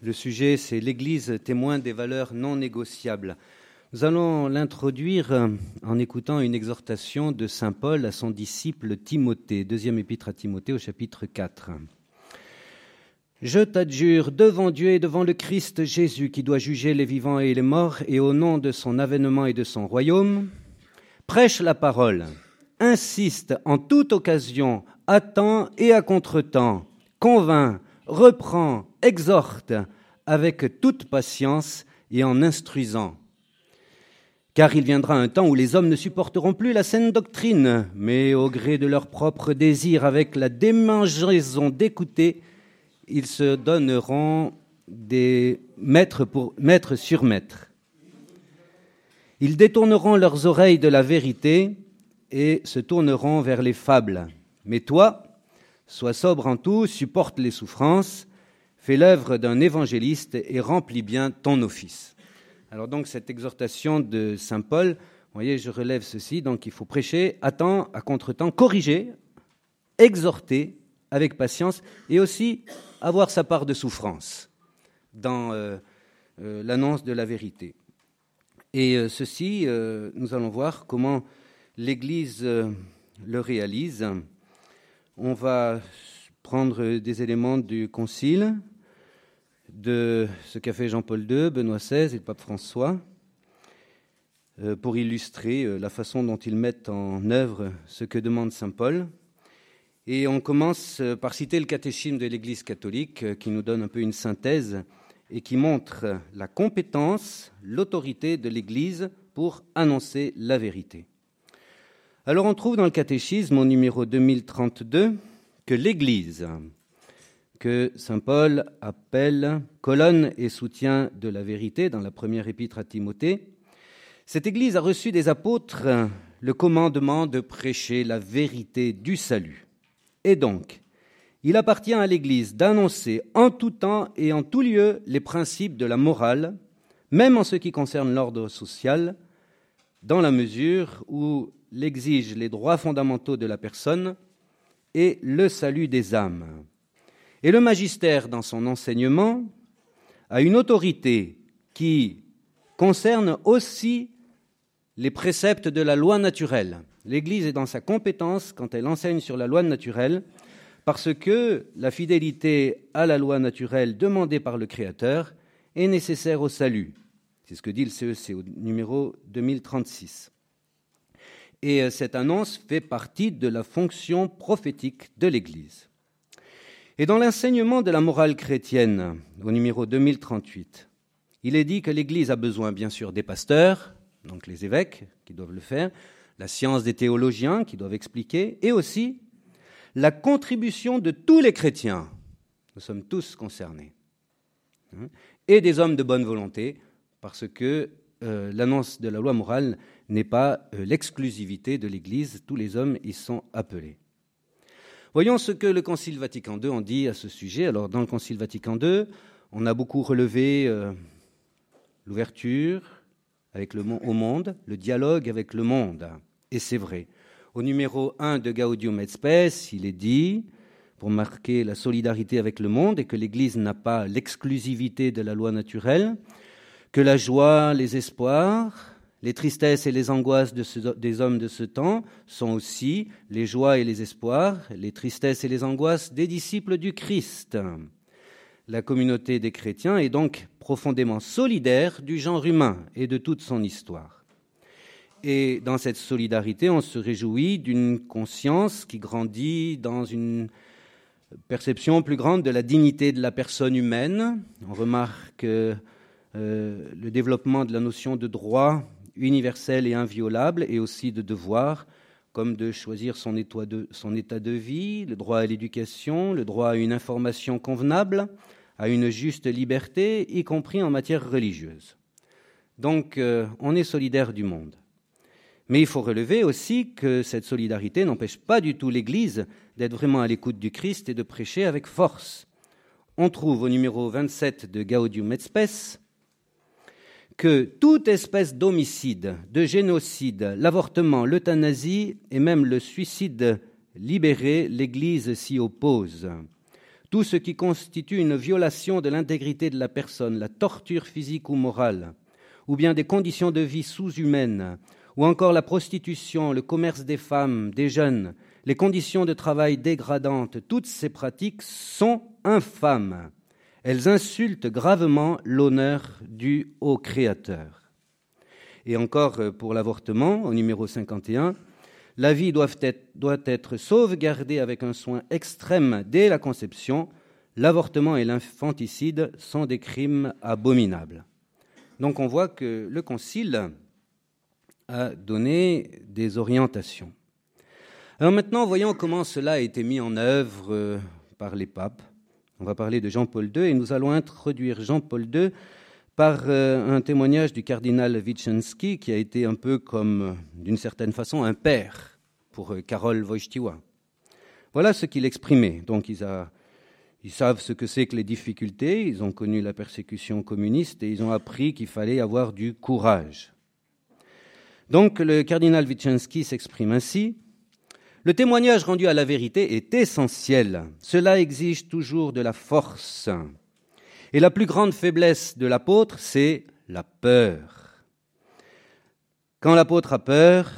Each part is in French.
Le sujet, c'est l'Église témoin des valeurs non négociables. Nous allons l'introduire euh, en écoutant une exhortation de Saint Paul à son disciple Timothée, deuxième épître à Timothée au chapitre 4. Je t'adjure devant Dieu et devant le Christ Jésus qui doit juger les vivants et les morts, et au nom de son avènement et de son royaume, prêche la parole, insiste en toute occasion, à temps et à contre-temps, convainc, reprend, exhorte avec toute patience et en instruisant. Car il viendra un temps où les hommes ne supporteront plus la saine doctrine, mais au gré de leur propre désir, avec la démangeaison d'écouter, ils se donneront des maîtres pour maître sur maître. Ils détourneront leurs oreilles de la vérité et se tourneront vers les fables. Mais toi, sois sobre en tout, supporte les souffrances, fais l'œuvre d'un évangéliste et remplis bien ton office. Alors donc cette exhortation de Saint Paul, vous voyez, je relève ceci, donc il faut prêcher à à contre-temps, corriger, exhorter avec patience et aussi avoir sa part de souffrance dans euh, euh, l'annonce de la vérité. Et euh, ceci, nous allons voir comment l'Église le réalise. On va prendre des éléments du Concile, de ce qu'a fait Jean-Paul II, Benoît XVI et le pape François euh, pour illustrer euh, la façon dont ils mettent en œuvre ce que demande Saint Paul. Et on commence euh, par citer le catéchisme de l'Église catholique qui nous donne un peu une synthèse et qui montre la compétence, l'autorité de l'Église pour annoncer la vérité. Alors on trouve dans le catéchisme au numéro 2032 que l'Église que Saint Paul appelle colonne et soutien de la vérité dans la première épître à Timothée. Cette Église a reçu des apôtres le commandement de prêcher la vérité du salut. Et donc, il appartient à l'Église d'annoncer en tout temps et en tout lieu les principes de la morale, même en ce qui concerne l'ordre social, dans la mesure où l'exigent les droits fondamentaux de la personne et le salut des âmes. Et le magistère, dans son enseignement, a une autorité qui concerne aussi les préceptes de la loi naturelle. L'Église est dans sa compétence quand elle enseigne sur la loi naturelle, parce que la fidélité à la loi naturelle demandée par le Créateur est nécessaire au salut. C'est ce que dit le CEC e au numéro 2036. Et euh, cette annonce fait partie de la fonction prophétique de l'Église. Et dans l'enseignement de la morale chrétienne, au numéro 2038, il est dit que l'Église a besoin bien sûr des pasteurs, donc les évêques qui doivent le faire, la science des théologiens qui doivent expliquer, et aussi la contribution de tous les chrétiens. Nous sommes tous concernés. Hein, et des hommes de bonne volonté, parce que euh, l'annonce de la loi morale n'est pas euh, l'exclusivité de l'Église, tous les hommes y sont appelés. Voyons ce que le Concile Vatican II en dit à ce sujet. Alors, dans le Concile Vatican II, on a beaucoup relevé euh, l'ouverture avec le, au monde, le dialogue avec le monde. Et c'est vrai. Au numéro 1 de Gaudium et Spes, il est dit, pour marquer la solidarité avec le monde et que l'Église n'a pas l'exclusivité de la loi naturelle, que la joie, les espoirs, les tristesses et les angoisses des hommes de ce temps sont aussi les joies et les espoirs, les tristesses et les angoisses des disciples du Christ. La communauté des chrétiens est donc profondément solidaire du genre humain et de toute son histoire. Et dans cette solidarité, on se réjouit d'une conscience qui grandit dans une perception plus grande de la dignité de la personne humaine. On remarque euh, le développement de la notion de droit universel et inviolable, et aussi de devoirs, comme de choisir son état de, son état de vie, le droit à l'éducation, le droit à une information convenable, à une juste liberté, y compris en matière religieuse. Donc, euh, on est solidaire du monde. Mais il faut relever aussi que cette solidarité n'empêche pas du tout l'Église d'être vraiment à l'écoute du Christ et de prêcher avec force. On trouve au numéro 27 de Gaudium et Spes que toute espèce d'homicide, de génocide, l'avortement, l'euthanasie et même le suicide libéré, l'Église s'y oppose. tout ce qui constitue une violation de l'intégrité de la personne, la torture physique ou morale, ou bien des conditions de vie sous-humaines, ou encore la prostitution, le commerce des femmes, des jeunes, les conditions de travail dégradantes, toutes ces pratiques sont infâmes. Elles insultent gravement l'honneur du haut Créateur. Et encore euh, pour l'avortement, au numéro 51, la vie doit être, doit être sauvegardée avec un soin extrême dès la conception. L'avortement et l'infanticide sont des crimes abominables. Donc on voit que le Concile a donné des orientations. Alors maintenant, voyons comment cela a été mis en œuvre euh, par les papes. On va parler de Jean-Paul II et nous allons introduire Jean-Paul II par euh, un témoignage du cardinal Wiczynski, qui a été un peu comme, euh, d'une certaine façon, un père pour Karol Wojtyła. Voilà ce qu'il exprimait. Donc ils, savent ce que c'est que les difficultés, ils ont connu la persécution communiste et ils ont appris qu'il fallait avoir du courage. Donc le cardinal Wiczynski s'exprime ainsi. Le témoignage rendu à la vérité est essentiel. Cela exige toujours de la force. Et la plus grande faiblesse de l'apôtre, c'est la peur. Quand l'apôtre a peur,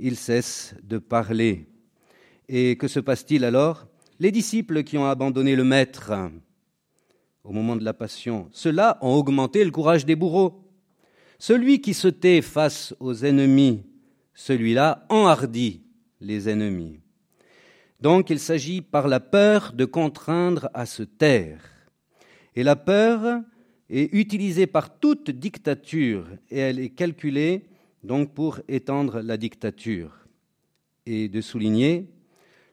il cesse de parler. Et que se passe-t-il alors? Les disciples qui ont abandonné le Maître au moment de la passion, ceux-là ont augmenté le courage des bourreaux. Celui qui se tait face aux ennemis, celui-là enhardit les ennemis. Donc il s'agit par la peur de contraindre à se taire. Et la peur est utilisée par toute dictature et elle est calculée donc pour étendre la dictature. Et de souligner,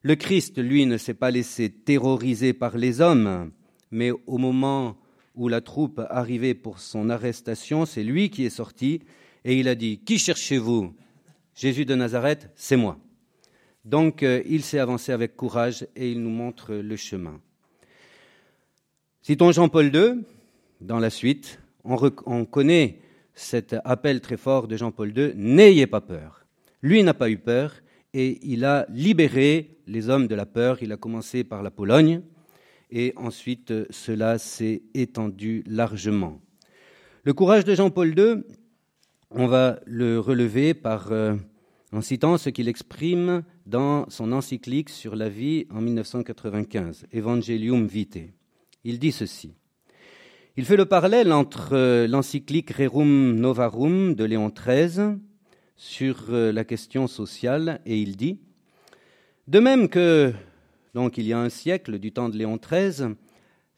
le Christ, lui, ne s'est pas laissé terroriser par les hommes, mais au moment où la troupe arrivait pour son arrestation, c'est lui qui est sorti et il a dit Qui cherchez-vous? Jésus de Nazareth, c'est moi. Donc euh, il s'est avancé avec courage et il nous montre le chemin. Citons Jean-Paul II, dans la suite, on, connaît cet appel très fort de Jean-Paul II, N'ayez pas peur. Lui n'a pas eu peur et il a libéré les hommes de la peur. Il a commencé par la Pologne et ensuite euh, cela s'est étendu largement. Le courage de Jean-Paul II, on va le relever euh, en citant ce qu'il exprime dans son encyclique sur la vie en 1995, Evangelium Vitae. Il dit ceci. Il fait le parallèle entre euh, l'encyclique Rerum Novarum de Léon XIII sur euh, la question sociale et il dit De même que, donc il y a un siècle, du temps de Léon XIII,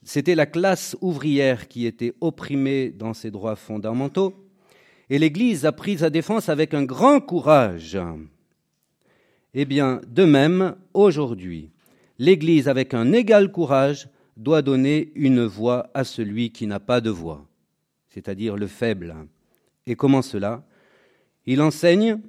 c'était la classe ouvrière qui était opprimée dans ses droits fondamentaux, et l'Église a pris sa défense avec un grand courage. Eh bien, de même, aujourd'hui, l'Église, avec un égal courage, doit donner une voix à celui qui n'a pas de voix, c'est-à-dire le faible. Et comment cela? Il enseigne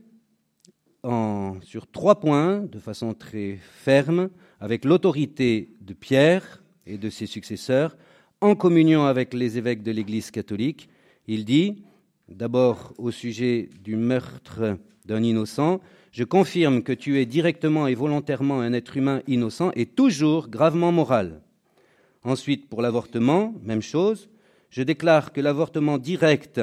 en, sur trois points, de façon très ferme, avec l'autorité de Pierre et de ses successeurs, en communion avec les évêques de l'Église catholique. Il dit, D'abord, au sujet du meurtre d'un innocent, je confirme que tu es directement et volontairement un être humain innocent et toujours gravement moral. Ensuite, pour l'avortement, même chose, je déclare que l'avortement direct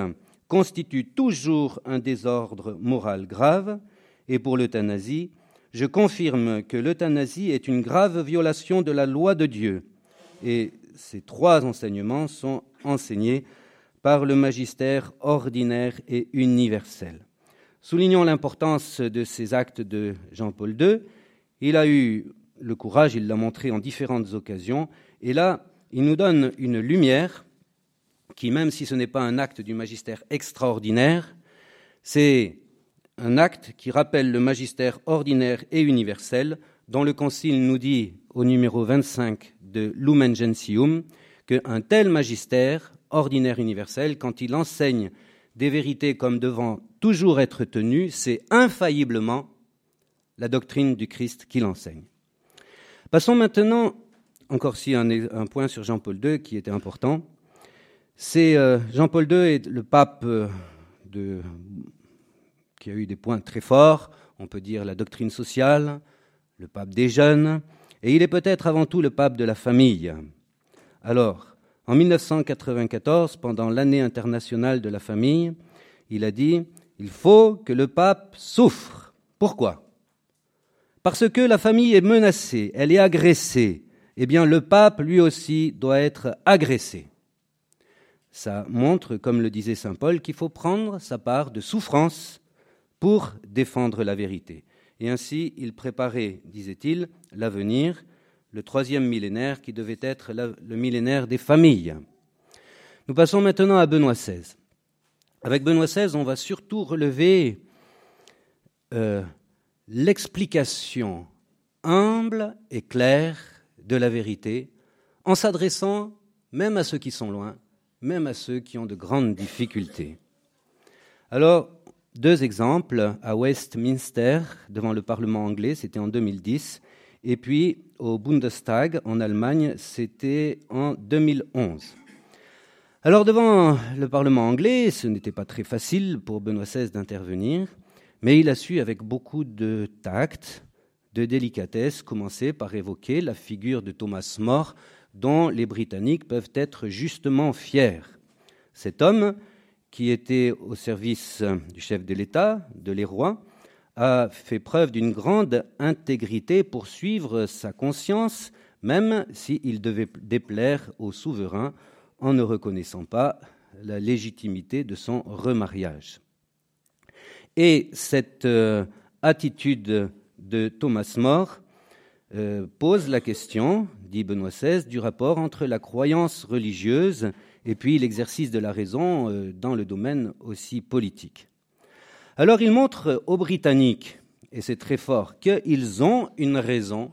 constitue toujours un désordre moral grave, et pour l'euthanasie, je confirme que l'euthanasie est une grave violation de la loi de Dieu. Et ces trois enseignements sont enseignés par le magistère ordinaire et universel. Soulignons l'importance de ces actes de Jean-Paul II. Il a eu le courage, il l'a montré en différentes occasions, et là, il nous donne une lumière qui, même si ce n'est pas un acte du magistère extraordinaire, c'est un acte qui rappelle le magistère ordinaire et universel, dont le Concile nous dit au numéro 25 de Lumen Gentium qu'un tel magistère ordinaire universel, quand il enseigne des vérités comme devant toujours être tenues, c'est infailliblement la doctrine du Christ qu'il enseigne. Passons maintenant, encore si un, point sur Jean-Paul II qui était important. C'est euh, Jean-Paul II est le pape euh, de, qui a eu des points très forts. On peut dire la doctrine sociale, le pape des jeunes, Et il est peut-être avant tout le pape de la famille. Alors, en 1994, pendant l'année internationale de la famille, il a dit Il faut que le pape souffre. Pourquoi? Parce que la famille est menacée, elle est agressée. Eh bien, le pape, lui aussi, doit être agressé. Ça montre, comme le disait Saint Paul, qu'il faut prendre sa part de souffrance pour défendre la vérité. Et ainsi, il préparait, disait-il, l'avenir, le troisième millénaire qui devait être le millénaire des familles. Nous passons maintenant à Benoît XVI. Avec Benoît XVI, on va surtout relever euh, l'explication humble et claire de la vérité en s'adressant même à ceux qui sont loin, même à ceux qui ont de grandes difficultés. Alors, deux exemples à Westminster, devant le Parlement anglais, c'était en 2010, et puis au Bundestag en Allemagne, c'était en 2011. Alors devant le Parlement anglais, ce n'était pas très facile pour Benoît XVI d'intervenir, mais il a su avec beaucoup de tact, de délicatesse, commencer par évoquer la figure de Thomas More, dont les Britanniques peuvent être justement fiers. Cet homme, qui était au service du chef de l'État, de les rois, a fait preuve d'une grande intégrité pour suivre sa conscience, même s'il devait déplaire au souverain en ne reconnaissant pas la légitimité de son remariage. Et cette euh, attitude de Thomas More euh, pose la question, dit Benoît XVI, du rapport entre la croyance religieuse et puis l'exercice de la raison euh, dans le domaine aussi politique. Alors il montre aux Britanniques, et c'est très fort, qu'ils ont une raison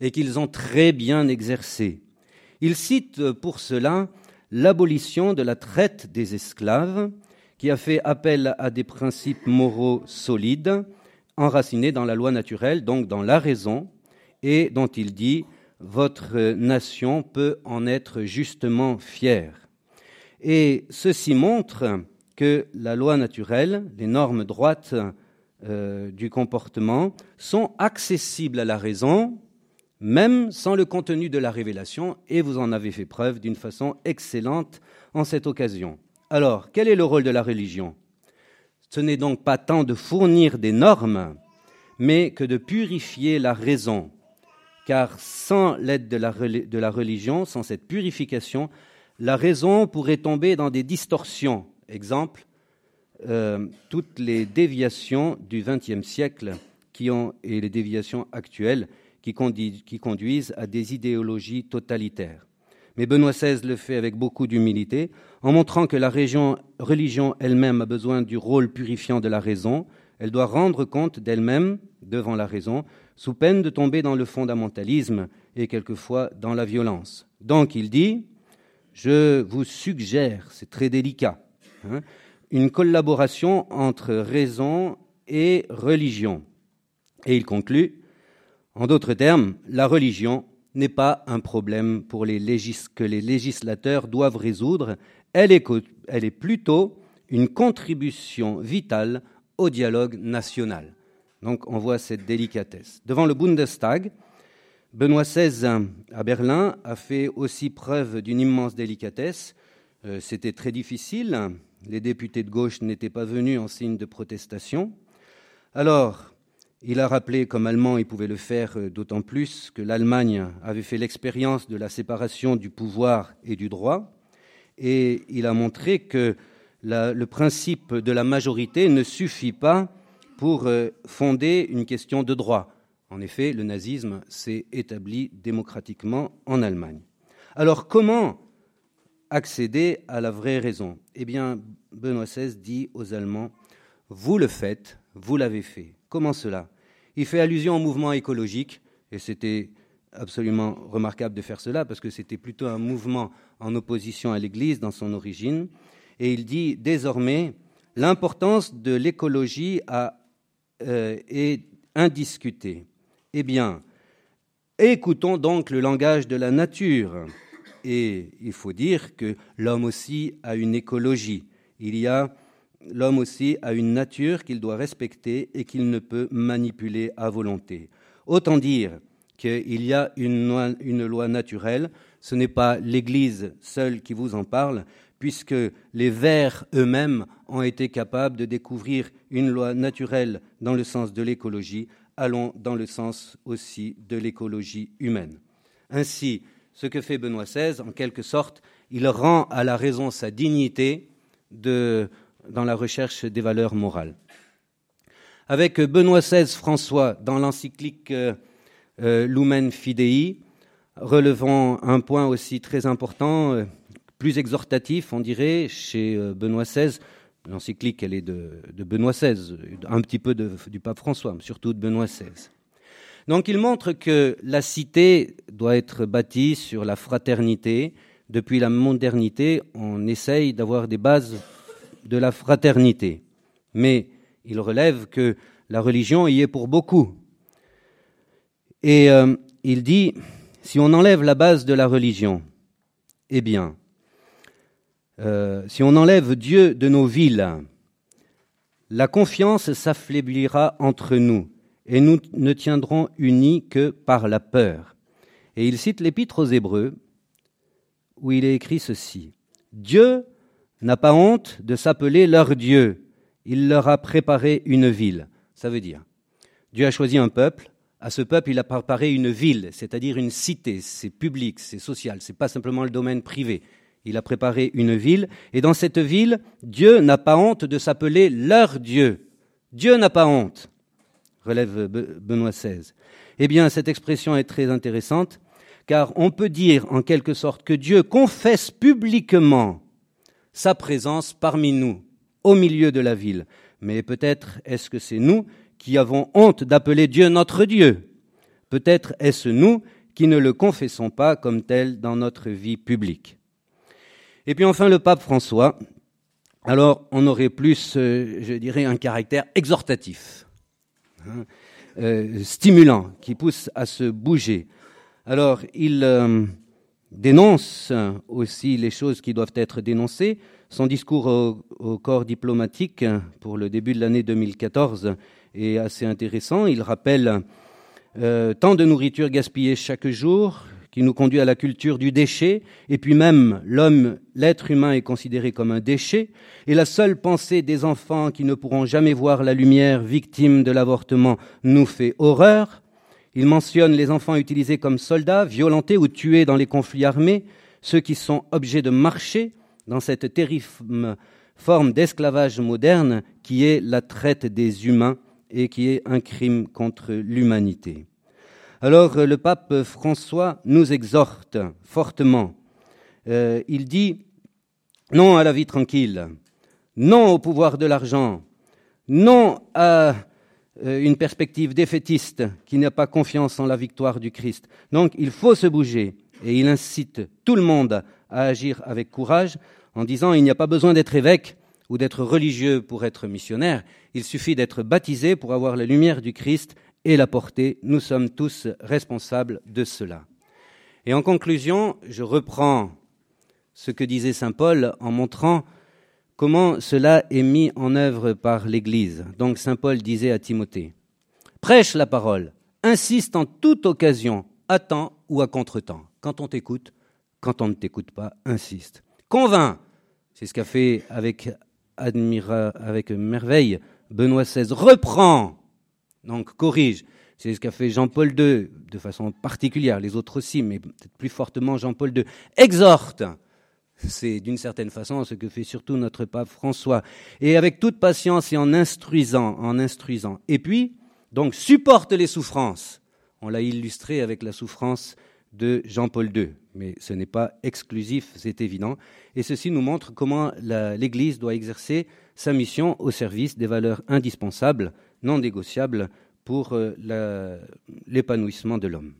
et qu'ils ont très bien exercé. Il cite pour cela l'abolition de la traite des esclaves, qui a fait appel à des principes moraux solides, enracinés dans la loi naturelle, donc dans la raison, et dont il dit Votre nation peut en être justement fière. Et ceci montre que la loi naturelle, les normes droites euh, du comportement, sont accessibles à la raison, même sans le contenu de la révélation, et vous en avez fait preuve d'une façon excellente en cette occasion. Alors, quel est le rôle de la religion? Ce n'est donc pas tant de fournir des normes, mais que de purifier la raison, car sans l'aide de la religion, sans cette purification, la raison pourrait tomber dans des distorsions. Exemple, euh, toutes les déviations du XXe siècle et les déviations actuelles qui conduisent à des idéologies totalitaires. Mais Benoît XVI le fait avec beaucoup d'humilité, en montrant que la religion elle-même a besoin du rôle purifiant de la raison. Elle doit rendre compte d'elle-même devant la raison, sous peine de tomber dans le fondamentalisme et quelquefois dans la violence. Donc il dit, je vous suggère, c'est très délicat, une collaboration entre raison et religion. Et il conclut, en d'autres termes, la religion n'est pas un problème pour les que les législateurs doivent résoudre, elle est, elle est plutôt une contribution vitale au dialogue national. Donc on voit cette délicatesse. Devant le Bundestag, Benoît XVI à Berlin a fait aussi preuve d'une immense délicatesse. Euh, c'était très difficile. Les députés de gauche n'étaient pas venus en signe de protestation. Alors, il a rappelé, comme allemand, il pouvait le faire euh, d'autant plus que l'Allemagne avait fait l'expérience de la séparation du pouvoir et du droit. Et il a montré que le principe de la majorité ne suffit pas pour euh, fonder une question de droit. En effet, le nazisme s'est établi démocratiquement en Allemagne. Alors comment accéder à la vraie raison Eh bien, Benoît XVI dit aux Allemands, vous le faites, vous l'avez fait. Comment cela? Il fait allusion au mouvement écologique, et c'était absolument remarquable de faire cela, parce que c'était plutôt un mouvement en opposition à l'Église dans son origine. Et il dit désormais, l'importance de l'écologie euh, est indiscutée. Eh bien, écoutons donc le langage de la nature. Et il faut dire que l'homme aussi a une écologie. Il y a l'homme aussi a une nature qu'il doit respecter et qu'il ne peut manipuler à volonté. Autant dire qu'il y a une loi, une loi naturelle. Ce n'est pas l'Église seule qui vous en parle, puisque les vers eux-mêmes ont été capables de découvrir une loi naturelle dans le sens de l'écologie, allons dans le sens aussi de l'écologie humaine. Ainsi, ce que fait Benoît XVI, en quelque sorte, il rend à la raison sa dignité dans la recherche des valeurs morales. Avec Benoît XVI François dans l'encyclique euh, euh, Lumen Fidei, relevons un point aussi très important, euh, plus exhortatif, on dirait, chez Benoît XVI. L'encyclique, elle est de, Benoît XVI, un petit peu du pape François, mais surtout de Benoît XVI. Donc il montre que la cité doit être bâtie sur la fraternité. Depuis la modernité, on essaye d'avoir des bases de la fraternité. Mais il relève que la religion y est pour beaucoup. Et euh, il dit, si on enlève la base de la religion, eh bien, euh, si on enlève Dieu de nos villes, la confiance s'affaiblira entre nous et nous ne tiendrons unis que par la peur. Et il cite l'épître aux Hébreux, où il est écrit ceci. Dieu n'a pas honte de s'appeler leur Dieu. Il leur a préparé une ville. Ça veut dire, Dieu a choisi un peuple. À ce peuple, il a préparé une ville, c'est-à-dire une cité. C'est public, c'est social, c'est pas simplement le domaine privé. Il a préparé une ville. Et dans cette ville, Dieu n'a pas honte de s'appeler leur Dieu. Dieu n'a pas honte relève Benoît XVI. Eh bien, cette expression est très intéressante, car on peut dire en quelque sorte que Dieu confesse publiquement sa présence parmi nous, au milieu de la ville. Mais peut-être est-ce que c'est nous qui avons honte d'appeler Dieu notre Dieu Peut-être est-ce nous qui ne le confessons pas comme tel dans notre vie publique. Et puis enfin le pape François, alors on aurait plus, euh, je dirais, un caractère exhortatif. Hein, euh, stimulant, qui pousse à se bouger. Alors, il euh, dénonce aussi les choses qui doivent être dénoncées. Son discours au, corps diplomatique pour le début de l'année 2014 est assez intéressant. Il rappelle euh, tant de nourriture gaspillée chaque jour, qui nous conduit à la culture du déchet, et puis même l'homme, l'être humain est considéré comme un déchet, et la seule pensée des enfants qui ne pourront jamais voir la lumière victime de l'avortement nous fait horreur. Il mentionne les enfants utilisés comme soldats, violentés ou tués dans les conflits armés, ceux qui sont objets de marché dans cette terrible forme d'esclavage moderne qui est la traite des humains et qui est un crime contre l'humanité. Alors euh, le pape François nous exhorte fortement. Euh, il dit non à la vie tranquille, non au pouvoir de l'argent, non à euh, une perspective défaitiste qui n'a pas confiance en la victoire du Christ. Donc il faut se bouger et il incite tout le monde à agir avec courage en disant il n'y a pas besoin d'être évêque ou d'être religieux pour être missionnaire, il suffit d'être baptisé pour avoir la lumière du Christ et la porter. Nous sommes tous responsables de cela. Et en conclusion, je reprends ce que disait Saint Paul en montrant comment cela est mis en œuvre par l'Église. Donc Saint Paul disait à Timothée, prêche la parole, insiste en toute occasion, à temps ou à contre-temps. Quand on t'écoute, quand on ne t'écoute pas, insiste. Convainc, c'est ce qu'a fait avec, avec merveille Benoît XVI, reprend donc corrige. C'est ce qu'a fait Jean-Paul II de façon particulière, les autres aussi, mais peut-être plus fortement Jean-Paul II. Exhorte. C'est d'une certaine façon ce que fait surtout notre pape François. Et avec toute patience et en instruisant, en instruisant. Et puis, donc, supporte les souffrances. On l'a illustré avec la souffrance de Jean-Paul II. Mais ce n'est pas exclusif, c'est évident. Et ceci nous montre comment l'Église doit exercer sa mission au service des valeurs indispensables non négociable pour euh, l'épanouissement de l'homme.